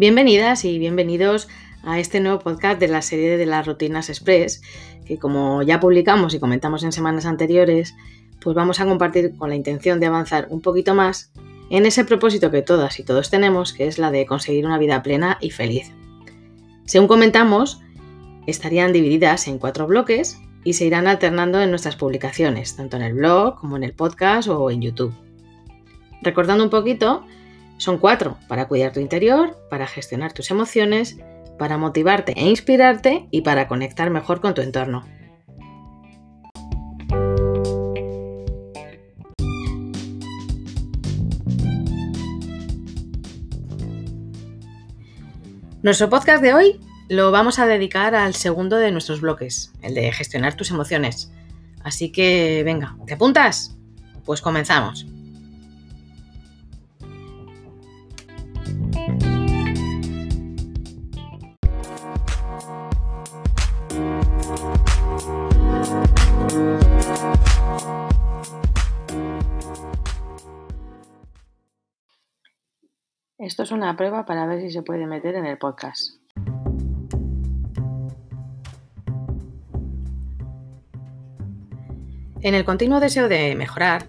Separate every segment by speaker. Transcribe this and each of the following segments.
Speaker 1: Bienvenidas y bienvenidos a este nuevo podcast de la serie de las rutinas express, que como ya publicamos y comentamos en semanas anteriores, pues vamos a compartir con la intención de avanzar un poquito más en ese propósito que todas y todos tenemos, que es la de conseguir una vida plena y feliz. Según comentamos, estarían divididas en cuatro bloques y se irán alternando en nuestras publicaciones, tanto en el blog como en el podcast o en YouTube. Recordando un poquito, son cuatro, para cuidar tu interior, para gestionar tus emociones, para motivarte e inspirarte y para conectar mejor con tu entorno. Nuestro podcast de hoy lo vamos a dedicar al segundo de nuestros bloques, el de gestionar tus emociones. Así que, venga, ¿te apuntas? Pues comenzamos. Esto es una prueba para ver si se puede meter en el podcast. En el continuo deseo de mejorar,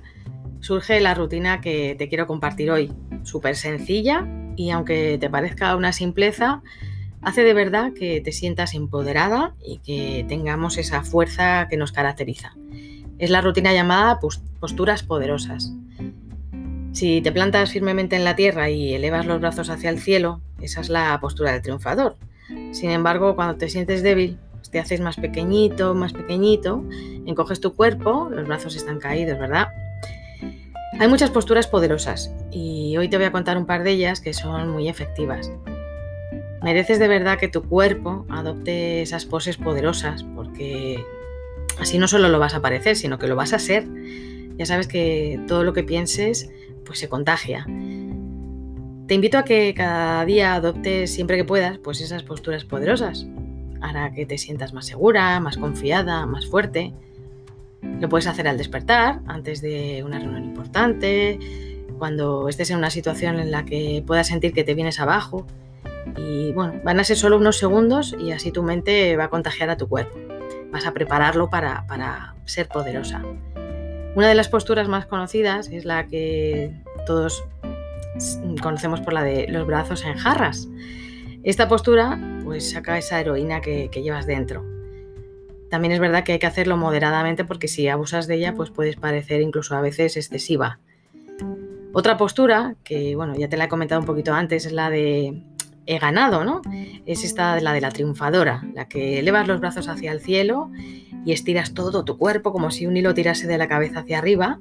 Speaker 1: surge la rutina que te quiero compartir hoy. Súper sencilla y aunque te parezca una simpleza, hace de verdad que te sientas empoderada y que tengamos esa fuerza que nos caracteriza. Es la rutina llamada posturas poderosas. Si te plantas firmemente en la tierra y elevas los brazos hacia el cielo, esa es la postura del triunfador. Sin embargo, cuando te sientes débil, pues te haces más pequeñito, más pequeñito, encoges tu cuerpo, los brazos están caídos, ¿verdad? Hay muchas posturas poderosas y hoy te voy a contar un par de ellas que son muy efectivas. Mereces de verdad que tu cuerpo adopte esas poses poderosas porque así no solo lo vas a parecer, sino que lo vas a ser. Ya sabes que todo lo que pienses pues se contagia. Te invito a que cada día adoptes siempre que puedas pues esas posturas poderosas. Hará que te sientas más segura, más confiada, más fuerte. Lo puedes hacer al despertar, antes de una reunión importante, cuando estés en una situación en la que puedas sentir que te vienes abajo. Y bueno, van a ser solo unos segundos y así tu mente va a contagiar a tu cuerpo. Vas a prepararlo para, para ser poderosa. Una de las posturas más conocidas es la que todos conocemos por la de los brazos en jarras. Esta postura pues saca esa heroína que, llevas dentro. También es verdad que hay que hacerlo moderadamente porque si abusas de ella pues puedes parecer incluso a veces excesiva. Otra postura, que bueno, ya te la he comentado un poquito antes, es la de he ganado, ¿no? Es esta la de la triunfadora, la que elevas los brazos hacia el cielo y estiras todo tu cuerpo como si un hilo tirase de la cabeza hacia arriba.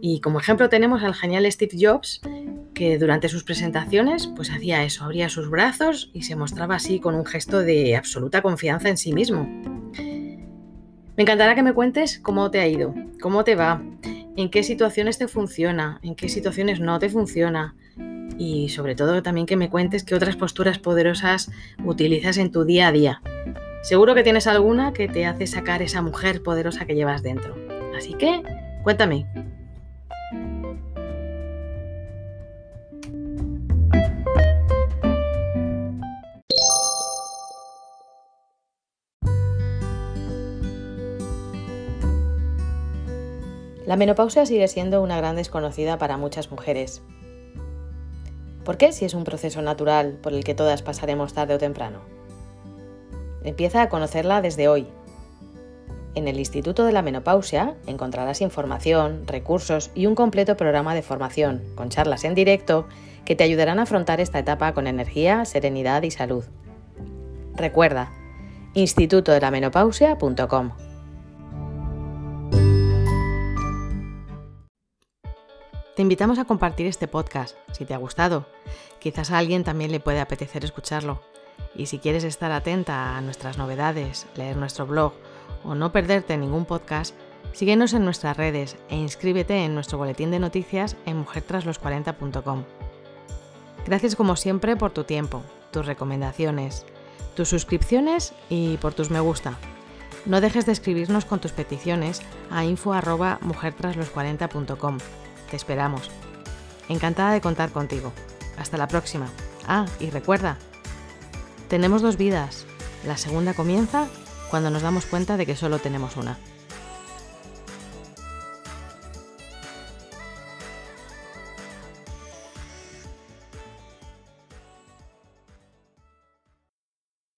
Speaker 1: Y como ejemplo tenemos al genial Steve Jobs, que durante sus presentaciones pues hacía eso, abría sus brazos y se mostraba así con un gesto de absoluta confianza en sí mismo. Me encantará que me cuentes cómo te ha ido, cómo te va, en qué situaciones te funciona, en qué situaciones no te funciona y sobre todo también que me cuentes qué otras posturas poderosas utilizas en tu día a día. Seguro que tienes alguna que te hace sacar esa mujer poderosa que llevas dentro. Así que, cuéntame. La menopausia sigue siendo una gran desconocida para muchas mujeres. ¿Por qué si es un proceso natural por el que todas pasaremos tarde o temprano? Empieza a conocerla desde hoy. En el Instituto de la Menopausia encontrarás información, recursos y un completo programa de formación, con charlas en directo, que te ayudarán a afrontar esta etapa con energía, serenidad y salud. Recuerda, institutodelamenopausia.com. Te invitamos a compartir este podcast, si te ha gustado. Quizás a alguien también le puede apetecer escucharlo. Y si quieres estar atenta a nuestras novedades, leer nuestro blog o no perderte ningún podcast, síguenos en nuestras redes e inscríbete en nuestro boletín de noticias en mujertraslos40.com. Gracias como siempre por tu tiempo, tus recomendaciones, tus suscripciones y por tus me gusta. No dejes de escribirnos con tus peticiones a info@mujertraslos40.com. Te esperamos. Encantada de contar contigo. Hasta la próxima. Ah, y recuerda, tenemos dos vidas. La segunda comienza cuando nos damos cuenta de que solo tenemos una.